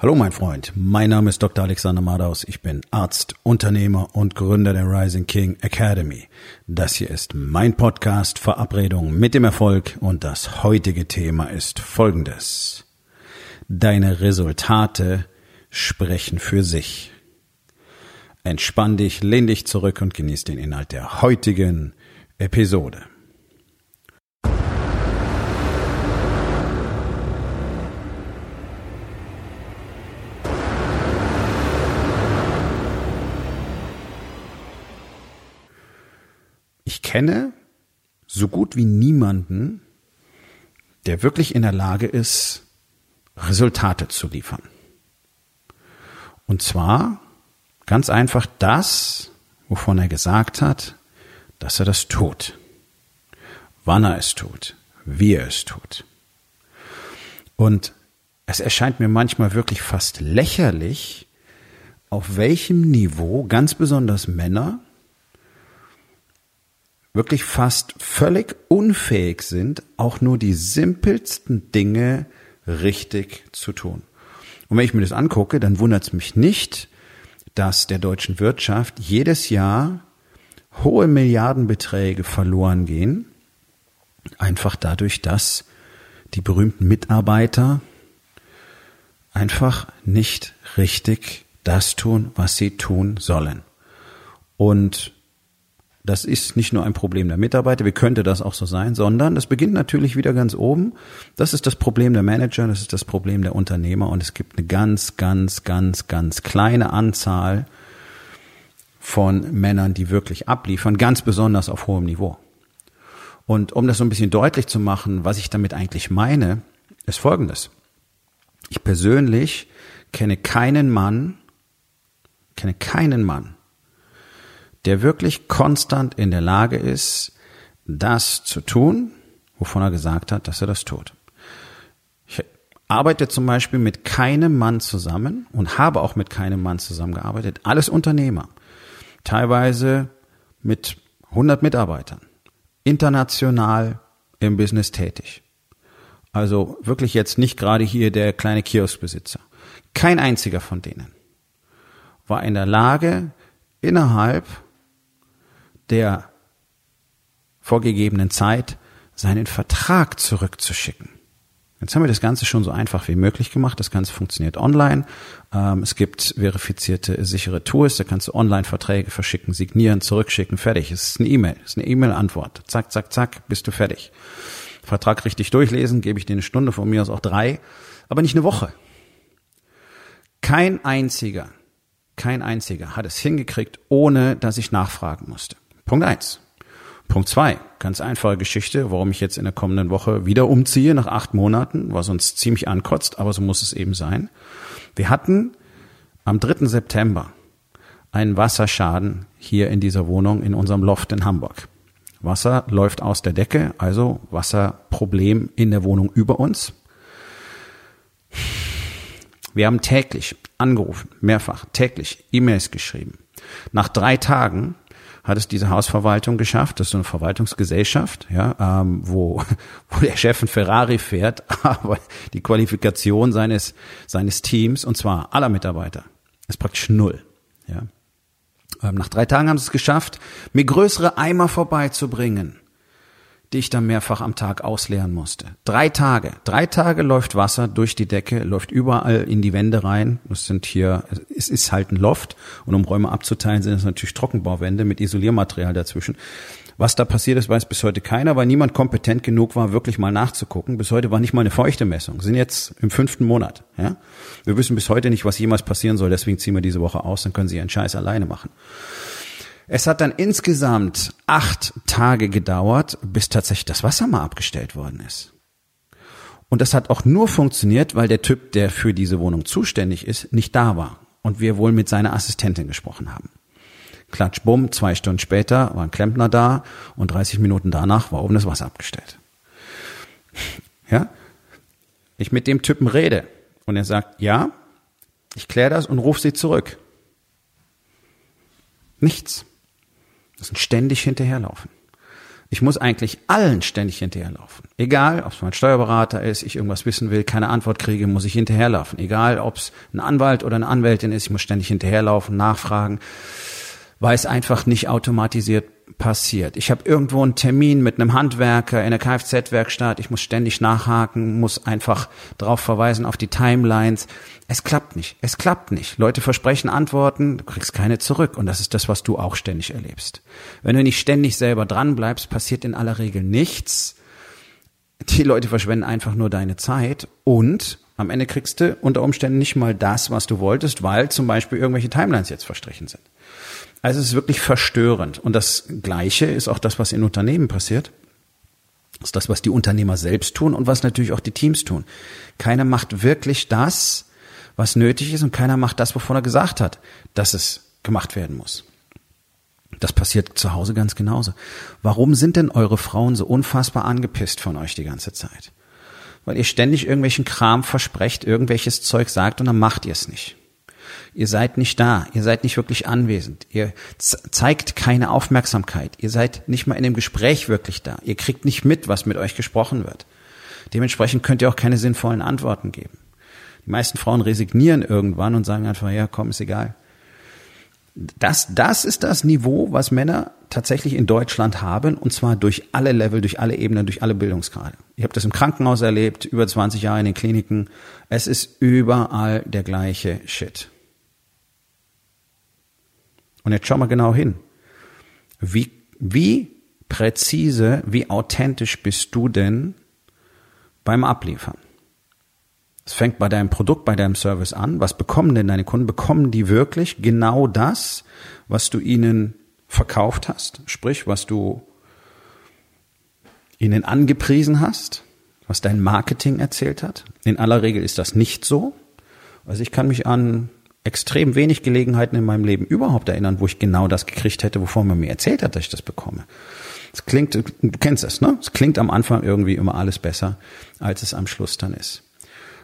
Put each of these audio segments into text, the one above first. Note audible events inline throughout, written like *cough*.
Hallo mein Freund, mein Name ist Dr. Alexander Madaus, ich bin Arzt, Unternehmer und Gründer der Rising King Academy. Das hier ist mein Podcast Verabredung mit dem Erfolg und das heutige Thema ist folgendes. Deine Resultate sprechen für sich. Entspann dich, lehn dich zurück und genieß den Inhalt der heutigen Episode. Ich kenne so gut wie niemanden, der wirklich in der Lage ist, Resultate zu liefern. Und zwar ganz einfach das, wovon er gesagt hat, dass er das tut. Wann er es tut, wie er es tut. Und es erscheint mir manchmal wirklich fast lächerlich, auf welchem Niveau ganz besonders Männer wirklich fast völlig unfähig sind, auch nur die simpelsten Dinge richtig zu tun. Und wenn ich mir das angucke, dann wundert es mich nicht, dass der deutschen Wirtschaft jedes Jahr hohe Milliardenbeträge verloren gehen, einfach dadurch, dass die berühmten Mitarbeiter einfach nicht richtig das tun, was sie tun sollen. Und das ist nicht nur ein Problem der Mitarbeiter, wie könnte das auch so sein, sondern das beginnt natürlich wieder ganz oben. Das ist das Problem der Manager, das ist das Problem der Unternehmer und es gibt eine ganz, ganz, ganz, ganz kleine Anzahl von Männern, die wirklich abliefern, ganz besonders auf hohem Niveau. Und um das so ein bisschen deutlich zu machen, was ich damit eigentlich meine, ist Folgendes. Ich persönlich kenne keinen Mann, kenne keinen Mann, der wirklich konstant in der Lage ist, das zu tun, wovon er gesagt hat, dass er das tut. Ich arbeite zum Beispiel mit keinem Mann zusammen und habe auch mit keinem Mann zusammengearbeitet. Alles Unternehmer. Teilweise mit 100 Mitarbeitern. International im Business tätig. Also wirklich jetzt nicht gerade hier der kleine Kioskbesitzer. Kein einziger von denen war in der Lage, innerhalb der vorgegebenen Zeit seinen Vertrag zurückzuschicken. Jetzt haben wir das Ganze schon so einfach wie möglich gemacht. Das Ganze funktioniert online. Ähm, es gibt verifizierte, sichere Tools. Da kannst du online Verträge verschicken, signieren, zurückschicken, fertig. Es ist eine E-Mail, es ist eine E-Mail-Antwort. Zack, zack, zack, bist du fertig. Vertrag richtig durchlesen, gebe ich dir eine Stunde, von mir aus auch drei, aber nicht eine Woche. Kein einziger, kein einziger hat es hingekriegt, ohne dass ich nachfragen musste. Punkt eins. Punkt zwei, ganz einfache Geschichte, warum ich jetzt in der kommenden Woche wieder umziehe nach acht Monaten, was uns ziemlich ankotzt, aber so muss es eben sein. Wir hatten am 3. September einen Wasserschaden hier in dieser Wohnung in unserem Loft in Hamburg. Wasser läuft aus der Decke, also Wasserproblem in der Wohnung über uns. Wir haben täglich angerufen, mehrfach, täglich E-Mails geschrieben. Nach drei Tagen hat es diese Hausverwaltung geschafft. Das ist so eine Verwaltungsgesellschaft, ja, ähm, wo, *laughs* wo der Chef ein Ferrari fährt, *laughs* aber die Qualifikation seines, seines Teams, und zwar aller Mitarbeiter, ist praktisch null. Ja. Ähm, nach drei Tagen haben sie es geschafft, mir größere Eimer vorbeizubringen die ich dann mehrfach am Tag ausleeren musste. Drei Tage. Drei Tage läuft Wasser durch die Decke, läuft überall in die Wände rein. Das sind hier, es ist halt ein Loft. Und um Räume abzuteilen, sind es natürlich Trockenbauwände mit Isoliermaterial dazwischen. Was da passiert ist, weiß bis heute keiner, weil niemand kompetent genug war, wirklich mal nachzugucken. Bis heute war nicht mal eine feuchte Messung. Wir sind jetzt im fünften Monat. Ja? Wir wissen bis heute nicht, was jemals passieren soll. Deswegen ziehen wir diese Woche aus, dann können sie ihren Scheiß alleine machen. Es hat dann insgesamt acht Tage gedauert, bis tatsächlich das Wasser mal abgestellt worden ist. Und das hat auch nur funktioniert, weil der Typ, der für diese Wohnung zuständig ist, nicht da war und wir wohl mit seiner Assistentin gesprochen haben. Klatsch, bumm, zwei Stunden später war ein Klempner da und 30 Minuten danach war oben das Wasser abgestellt. Ja? Ich mit dem Typen rede und er sagt, ja, ich kläre das und rufe sie zurück. Nichts. Das sind ständig hinterherlaufen. Ich muss eigentlich allen ständig hinterherlaufen. Egal, ob es mein Steuerberater ist, ich irgendwas wissen will, keine Antwort kriege, muss ich hinterherlaufen. Egal, ob es ein Anwalt oder eine Anwältin ist, ich muss ständig hinterherlaufen, nachfragen, weil es einfach nicht automatisiert passiert. Ich habe irgendwo einen Termin mit einem Handwerker in der Kfz-Werkstatt, ich muss ständig nachhaken, muss einfach darauf verweisen auf die Timelines. Es klappt nicht, es klappt nicht. Leute versprechen Antworten, du kriegst keine zurück und das ist das, was du auch ständig erlebst. Wenn du nicht ständig selber dran bleibst, passiert in aller Regel nichts. Die Leute verschwenden einfach nur deine Zeit und am Ende kriegst du unter Umständen nicht mal das, was du wolltest, weil zum Beispiel irgendwelche Timelines jetzt verstrichen sind. Also es ist wirklich verstörend. Und das Gleiche ist auch das, was in Unternehmen passiert. Das ist das, was die Unternehmer selbst tun und was natürlich auch die Teams tun. Keiner macht wirklich das, was nötig ist und keiner macht das, wovon er gesagt hat, dass es gemacht werden muss. Das passiert zu Hause ganz genauso. Warum sind denn eure Frauen so unfassbar angepisst von euch die ganze Zeit? Weil ihr ständig irgendwelchen Kram versprecht, irgendwelches Zeug sagt und dann macht ihr es nicht. Ihr seid nicht da. Ihr seid nicht wirklich anwesend. Ihr zeigt keine Aufmerksamkeit. Ihr seid nicht mal in dem Gespräch wirklich da. Ihr kriegt nicht mit, was mit euch gesprochen wird. Dementsprechend könnt ihr auch keine sinnvollen Antworten geben. Die meisten Frauen resignieren irgendwann und sagen einfach, ja, komm, ist egal. Das, das ist das Niveau, was Männer tatsächlich in Deutschland haben, und zwar durch alle Level, durch alle Ebenen, durch alle Bildungsgrade. Ich habe das im Krankenhaus erlebt, über 20 Jahre in den Kliniken. Es ist überall der gleiche Shit. Und jetzt schau mal genau hin. Wie, wie präzise, wie authentisch bist du denn beim Abliefern? Es fängt bei deinem Produkt, bei deinem Service an. Was bekommen denn deine Kunden? Bekommen die wirklich genau das, was du ihnen verkauft hast? Sprich, was du ihnen angepriesen hast? Was dein Marketing erzählt hat? In aller Regel ist das nicht so. Also ich kann mich an extrem wenig Gelegenheiten in meinem Leben überhaupt erinnern, wo ich genau das gekriegt hätte, wovon man mir erzählt hat, dass ich das bekomme. Es klingt, du kennst es, ne? Es klingt am Anfang irgendwie immer alles besser, als es am Schluss dann ist.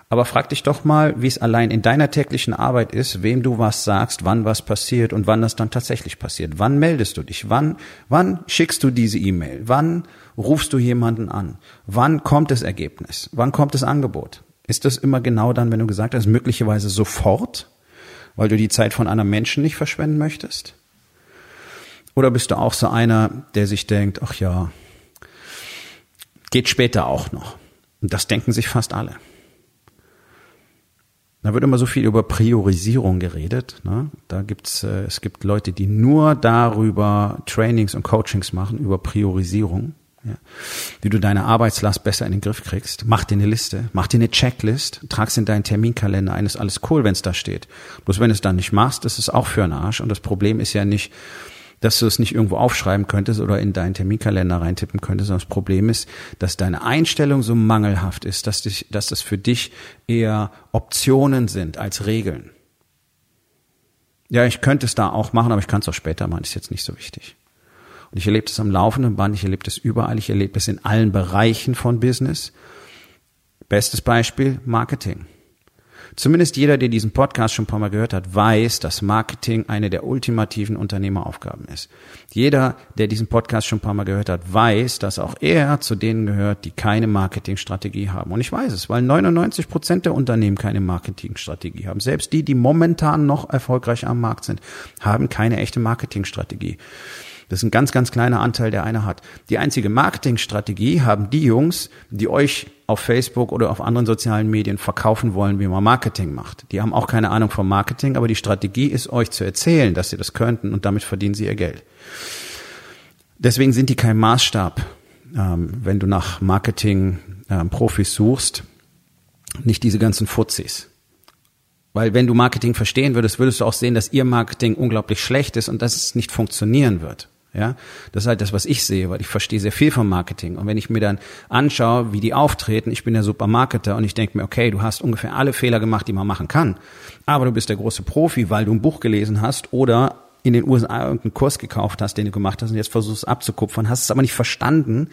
Aber frag dich doch mal, wie es allein in deiner täglichen Arbeit ist, wem du was sagst, wann was passiert und wann das dann tatsächlich passiert. Wann meldest du dich? Wann, wann schickst du diese E-Mail? Wann rufst du jemanden an? Wann kommt das Ergebnis? Wann kommt das Angebot? Ist das immer genau dann, wenn du gesagt hast, möglicherweise sofort? Weil du die Zeit von einem Menschen nicht verschwenden möchtest? Oder bist du auch so einer, der sich denkt, ach ja, geht später auch noch? Und das denken sich fast alle. Da wird immer so viel über Priorisierung geredet. Ne? Da gibt's, äh, es gibt Leute, die nur darüber Trainings und Coachings machen, über Priorisierung ja. wie du deine Arbeitslast besser in den Griff kriegst. Mach dir eine Liste, mach dir eine Checklist, trag's in deinen Terminkalender ein, ist alles cool, wenn es da steht. Bloß wenn du es dann nicht machst, ist es auch für einen Arsch. Und das Problem ist ja nicht, dass du es nicht irgendwo aufschreiben könntest oder in deinen Terminkalender reintippen könntest, sondern das Problem ist, dass deine Einstellung so mangelhaft ist, dass, dich, dass das für dich eher Optionen sind als Regeln. Ja, ich könnte es da auch machen, aber ich kann es auch später machen, ist jetzt nicht so wichtig. Und ich erlebe das am laufenden Band, ich erlebe das überall, ich erlebe das in allen Bereichen von Business. Bestes Beispiel, Marketing. Zumindest jeder, der diesen Podcast schon ein paar Mal gehört hat, weiß, dass Marketing eine der ultimativen Unternehmeraufgaben ist. Jeder, der diesen Podcast schon ein paar Mal gehört hat, weiß, dass auch er zu denen gehört, die keine Marketingstrategie haben. Und ich weiß es, weil 99 Prozent der Unternehmen keine Marketingstrategie haben. Selbst die, die momentan noch erfolgreich am Markt sind, haben keine echte Marketingstrategie. Das ist ein ganz, ganz kleiner Anteil, der einer hat. Die einzige Marketingstrategie haben die Jungs, die euch auf Facebook oder auf anderen sozialen Medien verkaufen wollen, wie man Marketing macht. Die haben auch keine Ahnung vom Marketing, aber die Strategie ist euch zu erzählen, dass sie das könnten und damit verdienen sie ihr Geld. Deswegen sind die kein Maßstab, ähm, wenn du nach Marketing-Profis ähm, suchst, nicht diese ganzen Fuzis. Weil wenn du Marketing verstehen würdest, würdest du auch sehen, dass ihr Marketing unglaublich schlecht ist und dass es nicht funktionieren wird. Ja, das ist halt das, was ich sehe, weil ich verstehe sehr viel vom Marketing. Und wenn ich mir dann anschaue, wie die auftreten, ich bin der Supermarketer und ich denke mir, okay, du hast ungefähr alle Fehler gemacht, die man machen kann. Aber du bist der große Profi, weil du ein Buch gelesen hast oder in den USA irgendeinen Kurs gekauft hast, den du gemacht hast und jetzt versuchst abzukupfern, hast es aber nicht verstanden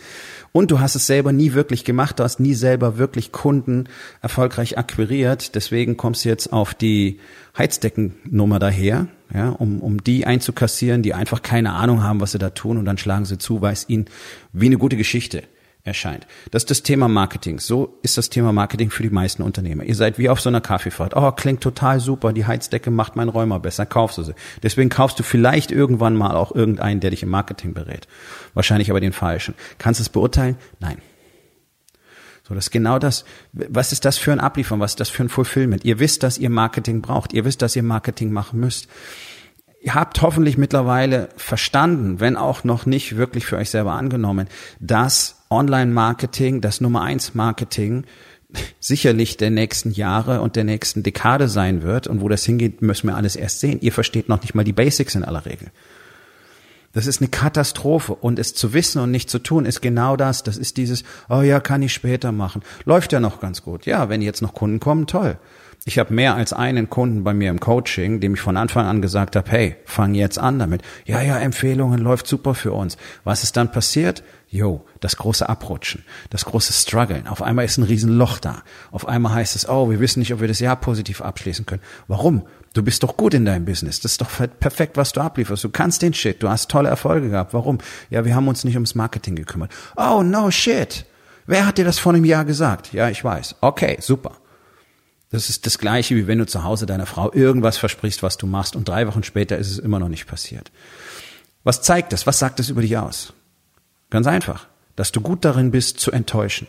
und du hast es selber nie wirklich gemacht, du hast nie selber wirklich Kunden erfolgreich akquiriert, deswegen kommst du jetzt auf die Heizdeckennummer daher, ja, um, um die einzukassieren, die einfach keine Ahnung haben, was sie da tun und dann schlagen sie zu, weil es ihnen wie eine gute Geschichte erscheint. Das ist das Thema Marketing. So ist das Thema Marketing für die meisten Unternehmer. Ihr seid wie auf so einer Kaffeefahrt. Oh, klingt total super. Die Heizdecke macht mein Räumer besser. Kaufst du sie. Deswegen kaufst du vielleicht irgendwann mal auch irgendeinen, der dich im Marketing berät. Wahrscheinlich aber den falschen. Kannst du es beurteilen? Nein. So, das ist genau das. Was ist das für ein Abliefern? Was ist das für ein Fulfillment? Ihr wisst, dass ihr Marketing braucht. Ihr wisst, dass ihr Marketing machen müsst. Ihr habt hoffentlich mittlerweile verstanden, wenn auch noch nicht wirklich für euch selber angenommen, dass Online-Marketing, das Nummer eins Marketing *laughs* sicherlich der nächsten Jahre und der nächsten Dekade sein wird. Und wo das hingeht, müssen wir alles erst sehen. Ihr versteht noch nicht mal die Basics in aller Regel. Das ist eine Katastrophe. Und es zu wissen und nicht zu tun, ist genau das. Das ist dieses, oh ja, kann ich später machen. Läuft ja noch ganz gut. Ja, wenn jetzt noch Kunden kommen, toll. Ich habe mehr als einen Kunden bei mir im Coaching, dem ich von Anfang an gesagt habe, hey, fang jetzt an damit. Ja, ja, Empfehlungen läuft super für uns. Was ist dann passiert? Jo, das große Abrutschen, das große Struggeln. Auf einmal ist ein Riesenloch da. Auf einmal heißt es, oh, wir wissen nicht, ob wir das Jahr positiv abschließen können. Warum? Du bist doch gut in deinem Business. Das ist doch perfekt, was du ablieferst. Du kannst den Shit. Du hast tolle Erfolge gehabt. Warum? Ja, wir haben uns nicht ums Marketing gekümmert. Oh, no shit. Wer hat dir das vor einem Jahr gesagt? Ja, ich weiß. Okay, super. Das ist das Gleiche, wie wenn du zu Hause deiner Frau irgendwas versprichst, was du machst, und drei Wochen später ist es immer noch nicht passiert. Was zeigt das? Was sagt das über dich aus? Ganz einfach, dass du gut darin bist, zu enttäuschen.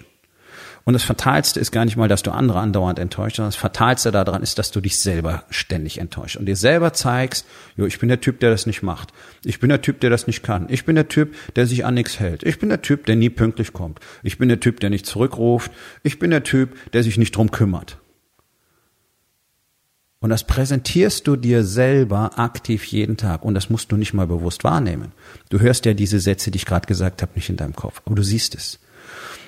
Und das Fatalste ist gar nicht mal, dass du andere andauernd enttäuscht, sondern das Fatalste daran ist, dass du dich selber ständig enttäuscht und dir selber zeigst, jo, ich bin der Typ, der das nicht macht. Ich bin der Typ, der das nicht kann. Ich bin der Typ, der sich an nichts hält. Ich bin der Typ, der nie pünktlich kommt. Ich bin der Typ, der nicht zurückruft. Ich bin der Typ, der sich nicht drum kümmert. Und das präsentierst du dir selber aktiv jeden Tag. Und das musst du nicht mal bewusst wahrnehmen. Du hörst ja diese Sätze, die ich gerade gesagt habe, nicht in deinem Kopf. Aber du siehst es.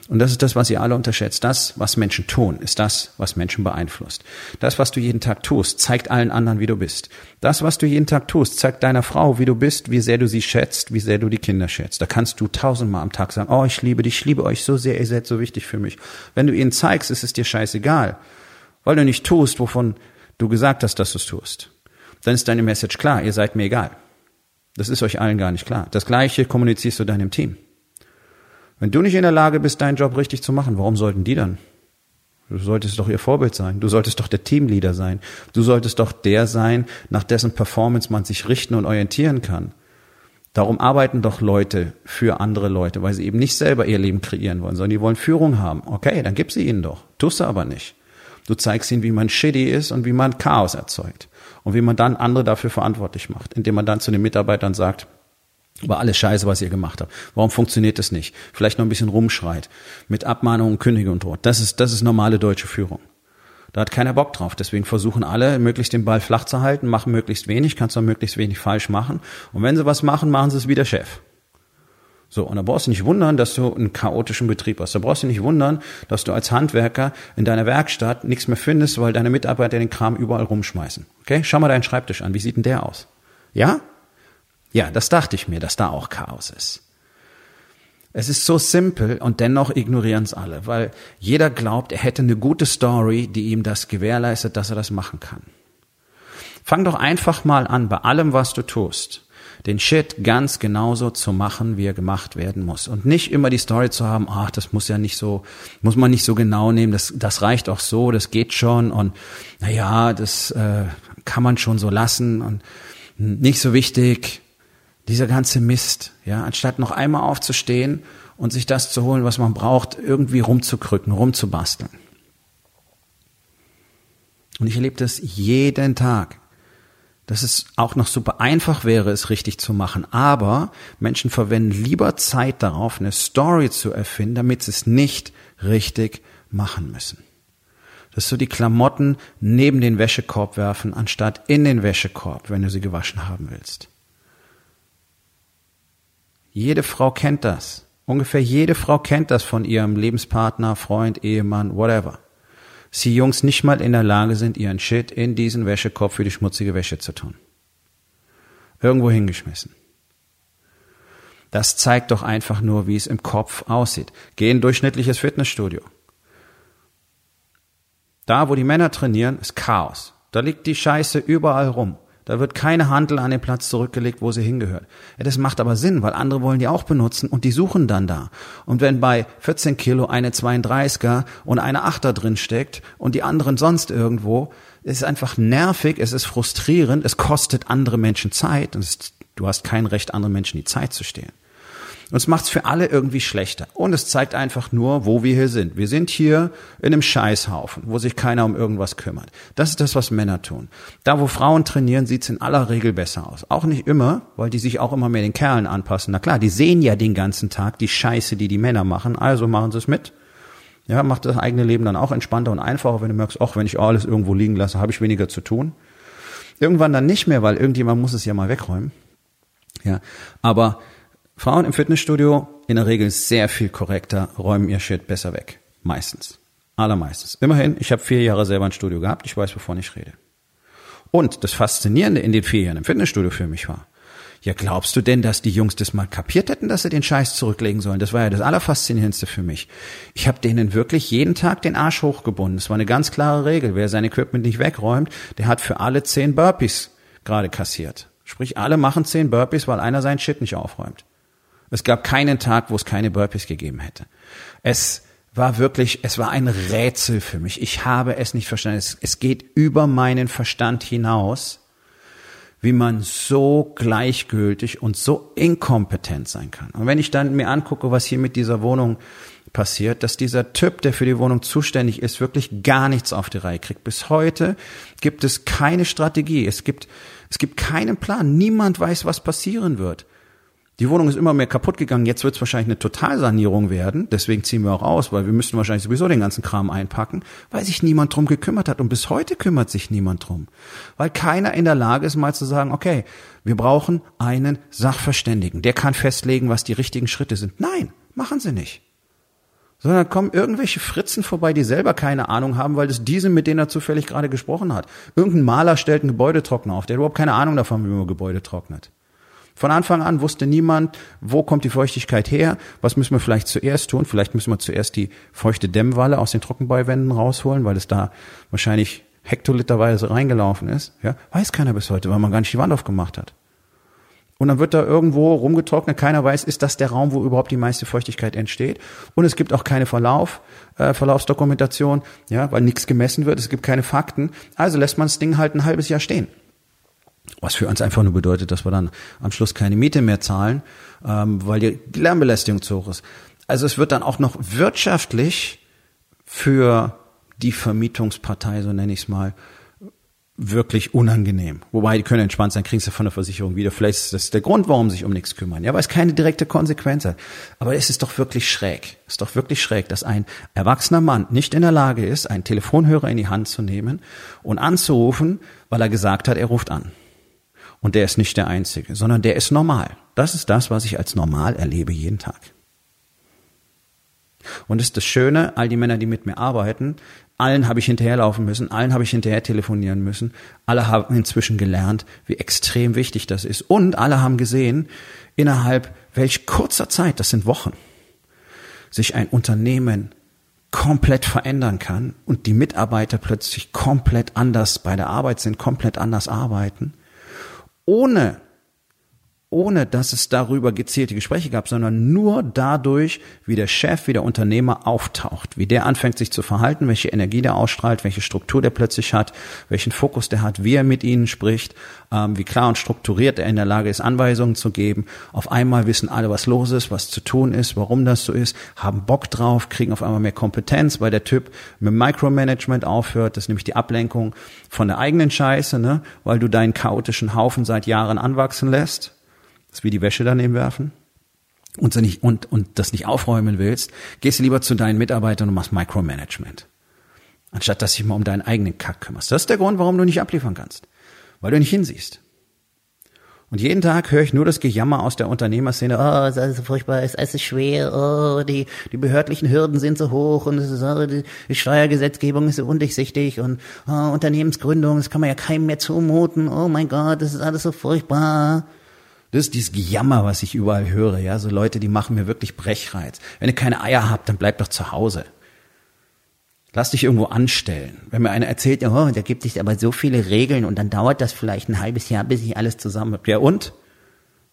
Und das ist das, was ihr alle unterschätzt. Das, was Menschen tun, ist das, was Menschen beeinflusst. Das, was du jeden Tag tust, zeigt allen anderen, wie du bist. Das, was du jeden Tag tust, zeigt deiner Frau, wie du bist, wie sehr du sie schätzt, wie sehr du die Kinder schätzt. Da kannst du tausendmal am Tag sagen, oh, ich liebe dich, ich liebe euch so sehr, ihr seid so wichtig für mich. Wenn du ihnen zeigst, ist es dir scheißegal. Weil du nicht tust, wovon du gesagt hast, dass du es tust, dann ist deine Message klar, ihr seid mir egal. Das ist euch allen gar nicht klar. Das gleiche kommunizierst du deinem Team. Wenn du nicht in der Lage bist, deinen Job richtig zu machen, warum sollten die dann? Du solltest doch ihr Vorbild sein. Du solltest doch der Teamleader sein. Du solltest doch der sein, nach dessen Performance man sich richten und orientieren kann. Darum arbeiten doch Leute für andere Leute, weil sie eben nicht selber ihr Leben kreieren wollen, sondern die wollen Führung haben. Okay, dann gib sie ihnen doch. Tust du aber nicht. Du zeigst ihnen, wie man shitty ist und wie man Chaos erzeugt. Und wie man dann andere dafür verantwortlich macht, indem man dann zu den Mitarbeitern sagt, war alles scheiße, was ihr gemacht habt. Warum funktioniert das nicht? Vielleicht noch ein bisschen rumschreit. Mit Abmahnungen, Kündige und Droht. Das ist, das ist normale deutsche Führung. Da hat keiner Bock drauf. Deswegen versuchen alle, möglichst den Ball flach zu halten, machen möglichst wenig, kannst du möglichst wenig falsch machen. Und wenn sie was machen, machen sie es wie der Chef. So, und da brauchst du nicht wundern, dass du einen chaotischen Betrieb hast. Da brauchst du nicht wundern, dass du als Handwerker in deiner Werkstatt nichts mehr findest, weil deine Mitarbeiter den Kram überall rumschmeißen. Okay? Schau mal deinen Schreibtisch an. Wie sieht denn der aus? Ja? Ja, das dachte ich mir, dass da auch Chaos ist. Es ist so simpel und dennoch ignorieren es alle, weil jeder glaubt, er hätte eine gute Story, die ihm das gewährleistet, dass er das machen kann. Fang doch einfach mal an, bei allem, was du tust, den Shit ganz genauso zu machen, wie er gemacht werden muss. Und nicht immer die Story zu haben, ach, das muss ja nicht so, muss man nicht so genau nehmen, das, das reicht auch so, das geht schon und naja, das äh, kann man schon so lassen und nicht so wichtig. Dieser ganze Mist, ja, anstatt noch einmal aufzustehen und sich das zu holen, was man braucht, irgendwie rumzukrücken, rumzubasteln. Und ich erlebe das jeden Tag dass es auch noch super einfach wäre, es richtig zu machen. Aber Menschen verwenden lieber Zeit darauf, eine Story zu erfinden, damit sie es nicht richtig machen müssen. Dass du die Klamotten neben den Wäschekorb werfen, anstatt in den Wäschekorb, wenn du sie gewaschen haben willst. Jede Frau kennt das. Ungefähr jede Frau kennt das von ihrem Lebenspartner, Freund, Ehemann, whatever sie Jungs nicht mal in der Lage sind, ihren Shit in diesen Wäschekorb für die schmutzige Wäsche zu tun. Irgendwo hingeschmissen. Das zeigt doch einfach nur, wie es im Kopf aussieht. Geh in ein durchschnittliches Fitnessstudio. Da, wo die Männer trainieren, ist Chaos. Da liegt die Scheiße überall rum. Da wird keine Handel an den Platz zurückgelegt, wo sie hingehört. Ja, das macht aber Sinn, weil andere wollen die auch benutzen und die suchen dann da. Und wenn bei 14 Kilo eine 32er und eine 8er drin steckt und die anderen sonst irgendwo, ist einfach nervig, es ist frustrierend, es kostet andere Menschen Zeit und es, du hast kein Recht, anderen Menschen die Zeit zu stehlen. Und es macht es für alle irgendwie schlechter. Und es zeigt einfach nur, wo wir hier sind. Wir sind hier in einem Scheißhaufen, wo sich keiner um irgendwas kümmert. Das ist das, was Männer tun. Da, wo Frauen trainieren, sieht es in aller Regel besser aus. Auch nicht immer, weil die sich auch immer mehr den Kerlen anpassen. Na klar, die sehen ja den ganzen Tag die Scheiße, die die Männer machen. Also machen sie es mit. Ja, macht das eigene Leben dann auch entspannter und einfacher, wenn du merkst, auch wenn ich alles irgendwo liegen lasse, habe ich weniger zu tun. Irgendwann dann nicht mehr, weil irgendjemand muss es ja mal wegräumen. Ja, aber Frauen im Fitnessstudio in der Regel sehr viel korrekter, räumen ihr Shit besser weg. Meistens. Allermeistens. Immerhin, ich habe vier Jahre selber ein Studio gehabt, ich weiß, wovon ich rede. Und das Faszinierende in den vier Jahren im Fitnessstudio für mich war, ja, glaubst du denn, dass die Jungs das mal kapiert hätten, dass sie den Scheiß zurücklegen sollen? Das war ja das Allerfaszinierendste für mich. Ich habe denen wirklich jeden Tag den Arsch hochgebunden. Das war eine ganz klare Regel. Wer sein Equipment nicht wegräumt, der hat für alle zehn Burpees gerade kassiert. Sprich, alle machen zehn Burpees, weil einer seinen Shit nicht aufräumt. Es gab keinen Tag, wo es keine Burpees gegeben hätte. Es war wirklich, es war ein Rätsel für mich. Ich habe es nicht verstanden. Es, es geht über meinen Verstand hinaus, wie man so gleichgültig und so inkompetent sein kann. Und wenn ich dann mir angucke, was hier mit dieser Wohnung passiert, dass dieser Typ, der für die Wohnung zuständig ist, wirklich gar nichts auf die Reihe kriegt. Bis heute gibt es keine Strategie. Es gibt, es gibt keinen Plan. Niemand weiß, was passieren wird. Die Wohnung ist immer mehr kaputt gegangen. Jetzt wird es wahrscheinlich eine Totalsanierung werden. Deswegen ziehen wir auch aus, weil wir müssten wahrscheinlich sowieso den ganzen Kram einpacken, weil sich niemand drum gekümmert hat. Und bis heute kümmert sich niemand drum. Weil keiner in der Lage ist, mal zu sagen, okay, wir brauchen einen Sachverständigen. Der kann festlegen, was die richtigen Schritte sind. Nein, machen sie nicht. Sondern kommen irgendwelche Fritzen vorbei, die selber keine Ahnung haben, weil das diese, mit denen er zufällig gerade gesprochen hat. Irgendein Maler stellt einen Gebäudetrockner auf, der überhaupt keine Ahnung davon, wie man Gebäude trocknet. Von Anfang an wusste niemand, wo kommt die Feuchtigkeit her, was müssen wir vielleicht zuerst tun. Vielleicht müssen wir zuerst die feuchte Dämmwalle aus den Trockenbauwänden rausholen, weil es da wahrscheinlich hektoliterweise reingelaufen ist. Ja, weiß keiner bis heute, weil man gar nicht die Wand aufgemacht hat. Und dann wird da irgendwo rumgetrocknet. Keiner weiß, ist das der Raum, wo überhaupt die meiste Feuchtigkeit entsteht. Und es gibt auch keine Verlauf, äh, Verlaufsdokumentation, ja, weil nichts gemessen wird. Es gibt keine Fakten. Also lässt man das Ding halt ein halbes Jahr stehen. Was für uns einfach nur bedeutet, dass wir dann am Schluss keine Miete mehr zahlen, ähm, weil die Lärmbelästigung zu hoch ist. Also es wird dann auch noch wirtschaftlich für die Vermietungspartei, so nenne ich es mal, wirklich unangenehm. Wobei die können entspannt sein, kriegen sie von der Versicherung wieder. Vielleicht ist das der Grund, warum sie sich um nichts kümmern. Ja, weil es keine direkte Konsequenz hat. Aber es ist doch wirklich schräg. Es ist doch wirklich schräg, dass ein erwachsener Mann nicht in der Lage ist, einen Telefonhörer in die Hand zu nehmen und anzurufen, weil er gesagt hat, er ruft an. Und der ist nicht der Einzige, sondern der ist normal. Das ist das, was ich als normal erlebe jeden Tag. Und ist das Schöne, all die Männer, die mit mir arbeiten, allen habe ich hinterherlaufen müssen, allen habe ich hinterher telefonieren müssen. Alle haben inzwischen gelernt, wie extrem wichtig das ist. Und alle haben gesehen, innerhalb welch kurzer Zeit, das sind Wochen, sich ein Unternehmen komplett verändern kann und die Mitarbeiter plötzlich komplett anders bei der Arbeit sind, komplett anders arbeiten ohne ohne dass es darüber gezielte Gespräche gab, sondern nur dadurch, wie der Chef, wie der Unternehmer auftaucht, wie der anfängt sich zu verhalten, welche Energie der ausstrahlt, welche Struktur der plötzlich hat, welchen Fokus der hat, wie er mit ihnen spricht, ähm, wie klar und strukturiert er in der Lage ist, Anweisungen zu geben. Auf einmal wissen alle, was los ist, was zu tun ist, warum das so ist, haben Bock drauf, kriegen auf einmal mehr Kompetenz, weil der Typ mit Micromanagement aufhört, das ist nämlich die Ablenkung von der eigenen Scheiße, ne? weil du deinen chaotischen Haufen seit Jahren anwachsen lässt das wie die Wäsche daneben werfen und, nicht, und, und das nicht aufräumen willst, gehst du lieber zu deinen Mitarbeitern und machst Micromanagement. Anstatt dass du dich mal um deinen eigenen Kack kümmerst. Das ist der Grund, warum du nicht abliefern kannst. Weil du nicht hinsiehst. Und jeden Tag höre ich nur das Gejammer aus der Unternehmerszene, oh, es ist alles so furchtbar, es ist alles schwer, oh, die, die behördlichen Hürden sind so hoch und es ist, oh, die, die Steuergesetzgebung ist so undurchsichtig und oh, Unternehmensgründung, das kann man ja keinem mehr zumuten, oh mein Gott, das ist alles so furchtbar. Das ist dieses Gejammer, was ich überall höre, ja, so Leute, die machen mir wirklich Brechreiz. Wenn ihr keine Eier habt, dann bleibt doch zu Hause. Lass dich irgendwo anstellen. Wenn mir einer erzählt, oh, da gibt es aber so viele Regeln und dann dauert das vielleicht ein halbes Jahr, bis ich alles zusammen habe. Ja und?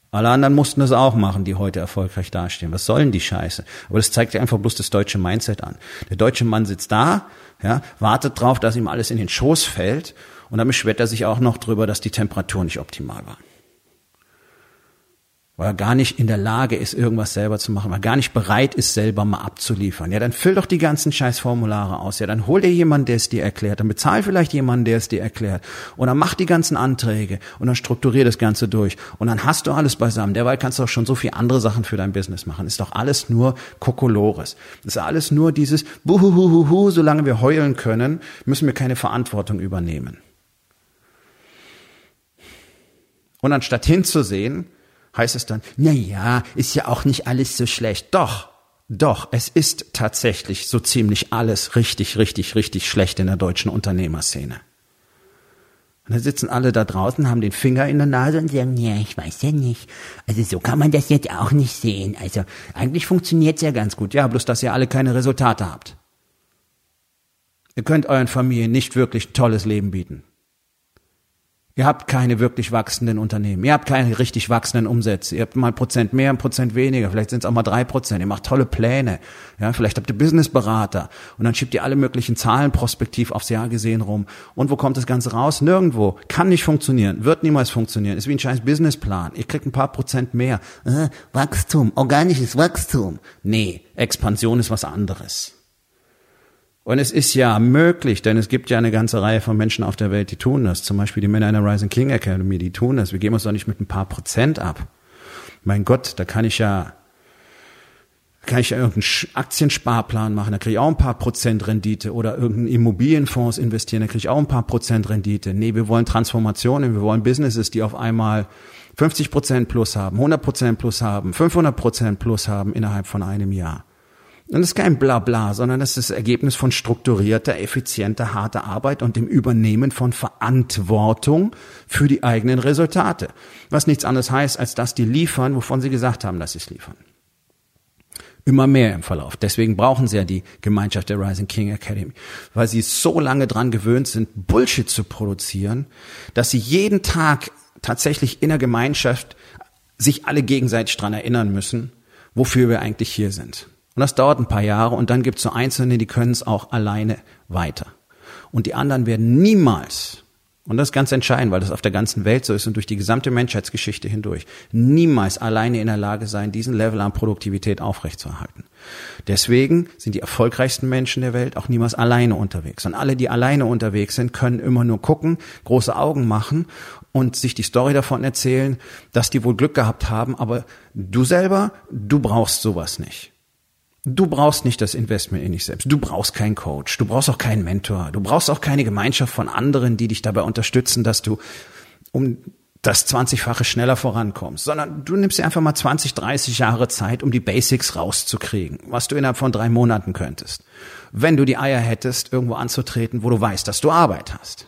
Alle anderen mussten das auch machen, die heute erfolgreich dastehen. Was sollen die Scheiße? Aber das zeigt ja einfach bloß das deutsche Mindset an. Der deutsche Mann sitzt da, ja, wartet drauf, dass ihm alles in den Schoß fällt und dann beschwert er sich auch noch drüber, dass die Temperatur nicht optimal war weil er gar nicht in der Lage ist, irgendwas selber zu machen, weil er gar nicht bereit ist, selber mal abzuliefern. Ja, dann füll doch die ganzen Scheißformulare aus. Ja, dann hol dir jemanden, der es dir erklärt. Dann bezahl vielleicht jemanden, der es dir erklärt. Und dann mach die ganzen Anträge und dann strukturier das Ganze durch. Und dann hast du alles beisammen. Derweil kannst du auch schon so viel andere Sachen für dein Business machen. Ist doch alles nur Kokolores. Ist alles nur dieses Buhuhuhuhu, solange wir heulen können, müssen wir keine Verantwortung übernehmen. Und anstatt hinzusehen, heißt es dann, na ja, ist ja auch nicht alles so schlecht. Doch, doch, es ist tatsächlich so ziemlich alles richtig, richtig, richtig schlecht in der deutschen Unternehmerszene. Und dann sitzen alle da draußen, haben den Finger in der Nase und sagen, ja, ich weiß ja nicht. Also so kann man das jetzt auch nicht sehen. Also eigentlich funktioniert's ja ganz gut. Ja, bloß dass ihr alle keine Resultate habt. Ihr könnt euren Familien nicht wirklich ein tolles Leben bieten. Ihr habt keine wirklich wachsenden Unternehmen. Ihr habt keine richtig wachsenden Umsätze. Ihr habt mal ein Prozent mehr, ein Prozent weniger. Vielleicht sind es auch mal drei Prozent. Ihr macht tolle Pläne. Ja, vielleicht habt ihr Businessberater. Und dann schiebt ihr alle möglichen Zahlen prospektiv aufs Jahr gesehen rum. Und wo kommt das Ganze raus? Nirgendwo. Kann nicht funktionieren. Wird niemals funktionieren. Ist wie ein scheiß Businessplan. Ihr kriegt ein paar Prozent mehr. Äh, Wachstum. Organisches Wachstum. Nee. Expansion ist was anderes. Und es ist ja möglich, denn es gibt ja eine ganze Reihe von Menschen auf der Welt, die tun das. Zum Beispiel die Männer in der Rising King Academy, die tun das. Wir geben uns doch nicht mit ein paar Prozent ab. Mein Gott, da kann ich ja, kann ich ja irgendeinen Aktiensparplan machen, da kriege ich auch ein paar Prozent Rendite oder irgendeinen Immobilienfonds investieren, da kriege ich auch ein paar Prozent Rendite. Nee, wir wollen Transformationen, wir wollen Businesses, die auf einmal 50 Prozent plus haben, 100 Prozent plus haben, 500 Prozent plus haben innerhalb von einem Jahr. Und das ist kein Blabla, sondern das ist das Ergebnis von strukturierter, effizienter, harter Arbeit und dem Übernehmen von Verantwortung für die eigenen Resultate. Was nichts anderes heißt, als dass die liefern, wovon sie gesagt haben, dass sie es liefern. Immer mehr im Verlauf. Deswegen brauchen sie ja die Gemeinschaft der Rising King Academy, weil sie so lange dran gewöhnt sind, Bullshit zu produzieren, dass sie jeden Tag tatsächlich in der Gemeinschaft sich alle gegenseitig dran erinnern müssen, wofür wir eigentlich hier sind. Und das dauert ein paar Jahre und dann gibt es so Einzelne, die können es auch alleine weiter. Und die anderen werden niemals, und das ist ganz entscheidend, weil das auf der ganzen Welt so ist und durch die gesamte Menschheitsgeschichte hindurch, niemals alleine in der Lage sein, diesen Level an Produktivität aufrechtzuerhalten. Deswegen sind die erfolgreichsten Menschen der Welt auch niemals alleine unterwegs. Und alle, die alleine unterwegs sind, können immer nur gucken, große Augen machen und sich die Story davon erzählen, dass die wohl Glück gehabt haben, aber du selber, du brauchst sowas nicht. Du brauchst nicht das Investment in dich selbst. Du brauchst keinen Coach. Du brauchst auch keinen Mentor. Du brauchst auch keine Gemeinschaft von anderen, die dich dabei unterstützen, dass du um das 20-fache schneller vorankommst, sondern du nimmst dir einfach mal 20, 30 Jahre Zeit, um die Basics rauszukriegen, was du innerhalb von drei Monaten könntest. Wenn du die Eier hättest, irgendwo anzutreten, wo du weißt, dass du Arbeit hast.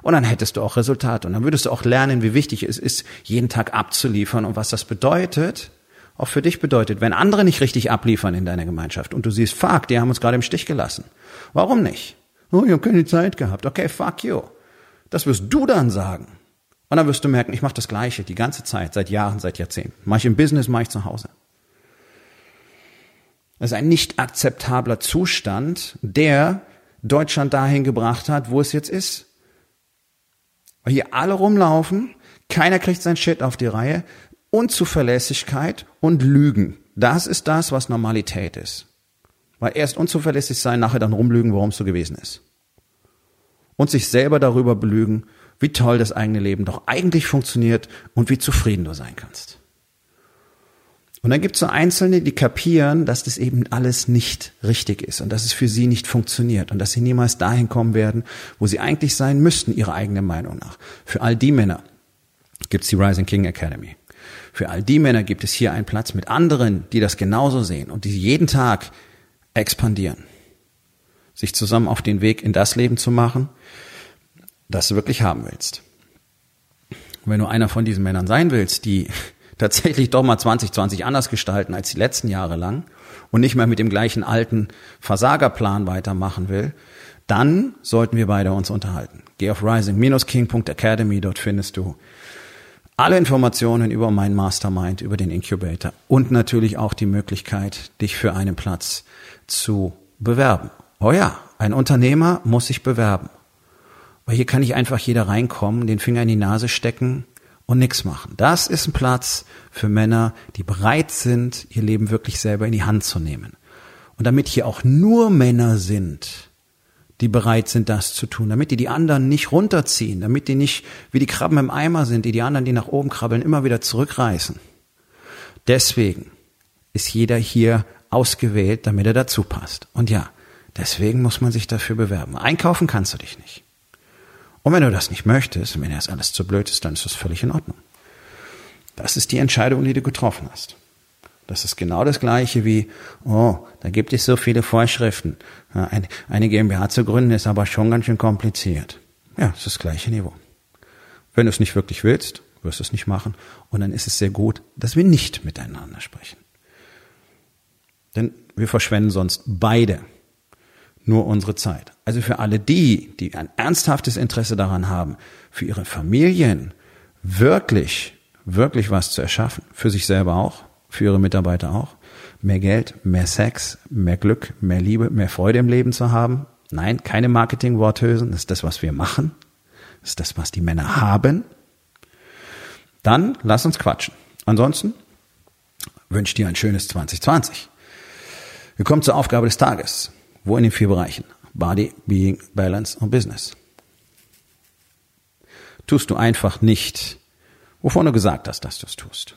Und dann hättest du auch Resultate. Und dann würdest du auch lernen, wie wichtig es ist, jeden Tag abzuliefern und was das bedeutet, auch für dich bedeutet, wenn andere nicht richtig abliefern in deiner Gemeinschaft und du siehst, fuck, die haben uns gerade im Stich gelassen. Warum nicht? Oh, ich habe keine Zeit gehabt. Okay, fuck you. Das wirst du dann sagen. Und dann wirst du merken, ich mache das Gleiche die ganze Zeit, seit Jahren, seit Jahrzehnten. Mache ich im Business, mache ich zu Hause. Das ist ein nicht akzeptabler Zustand, der Deutschland dahin gebracht hat, wo es jetzt ist. Weil hier alle rumlaufen, keiner kriegt sein Shit auf die Reihe, Unzuverlässigkeit und Lügen. Das ist das, was Normalität ist. Weil erst unzuverlässig sein, nachher dann rumlügen, warum es so gewesen ist. Und sich selber darüber belügen, wie toll das eigene Leben doch eigentlich funktioniert und wie zufrieden du sein kannst. Und dann gibt es so Einzelne, die kapieren, dass das eben alles nicht richtig ist und dass es für sie nicht funktioniert und dass sie niemals dahin kommen werden, wo sie eigentlich sein müssten, ihrer eigenen Meinung nach. Für all die Männer gibt's die Rising King Academy. Für all die Männer gibt es hier einen Platz mit anderen, die das genauso sehen und die jeden Tag expandieren. Sich zusammen auf den Weg in das Leben zu machen, das du wirklich haben willst. Wenn du einer von diesen Männern sein willst, die *laughs* tatsächlich doch mal 2020 anders gestalten als die letzten Jahre lang und nicht mehr mit dem gleichen alten Versagerplan weitermachen will, dann sollten wir beide uns unterhalten. Geh auf rising-king.academy, dort findest du alle Informationen über mein Mastermind, über den Incubator und natürlich auch die Möglichkeit, dich für einen Platz zu bewerben. Oh ja, ein Unternehmer muss sich bewerben. Weil hier kann nicht einfach jeder reinkommen, den Finger in die Nase stecken und nichts machen. Das ist ein Platz für Männer, die bereit sind, ihr Leben wirklich selber in die Hand zu nehmen. Und damit hier auch nur Männer sind, die bereit sind, das zu tun, damit die die anderen nicht runterziehen, damit die nicht wie die Krabben im Eimer sind, die die anderen, die nach oben krabbeln, immer wieder zurückreißen. Deswegen ist jeder hier ausgewählt, damit er dazu passt. Und ja, deswegen muss man sich dafür bewerben. Einkaufen kannst du dich nicht. Und wenn du das nicht möchtest, wenn erst alles zu blöd ist, dann ist das völlig in Ordnung. Das ist die Entscheidung, die du getroffen hast. Das ist genau das Gleiche wie, oh, da gibt es so viele Vorschriften. Eine GmbH zu gründen ist aber schon ganz schön kompliziert. Ja, das ist das gleiche Niveau. Wenn du es nicht wirklich willst, wirst du es nicht machen. Und dann ist es sehr gut, dass wir nicht miteinander sprechen. Denn wir verschwenden sonst beide nur unsere Zeit. Also für alle die, die ein ernsthaftes Interesse daran haben, für ihre Familien wirklich, wirklich was zu erschaffen, für sich selber auch, für ihre Mitarbeiter auch, mehr Geld, mehr Sex, mehr Glück, mehr Liebe, mehr Freude im Leben zu haben. Nein, keine Marketing-Worthülsen, das ist das, was wir machen. Das ist das, was die Männer haben. Dann lass uns quatschen. Ansonsten wünsche dir ein schönes 2020. Wir kommen zur Aufgabe des Tages. Wo in den vier Bereichen? Body, Being, Balance und Business. Tust du einfach nicht, wovon du gesagt hast, dass du es tust.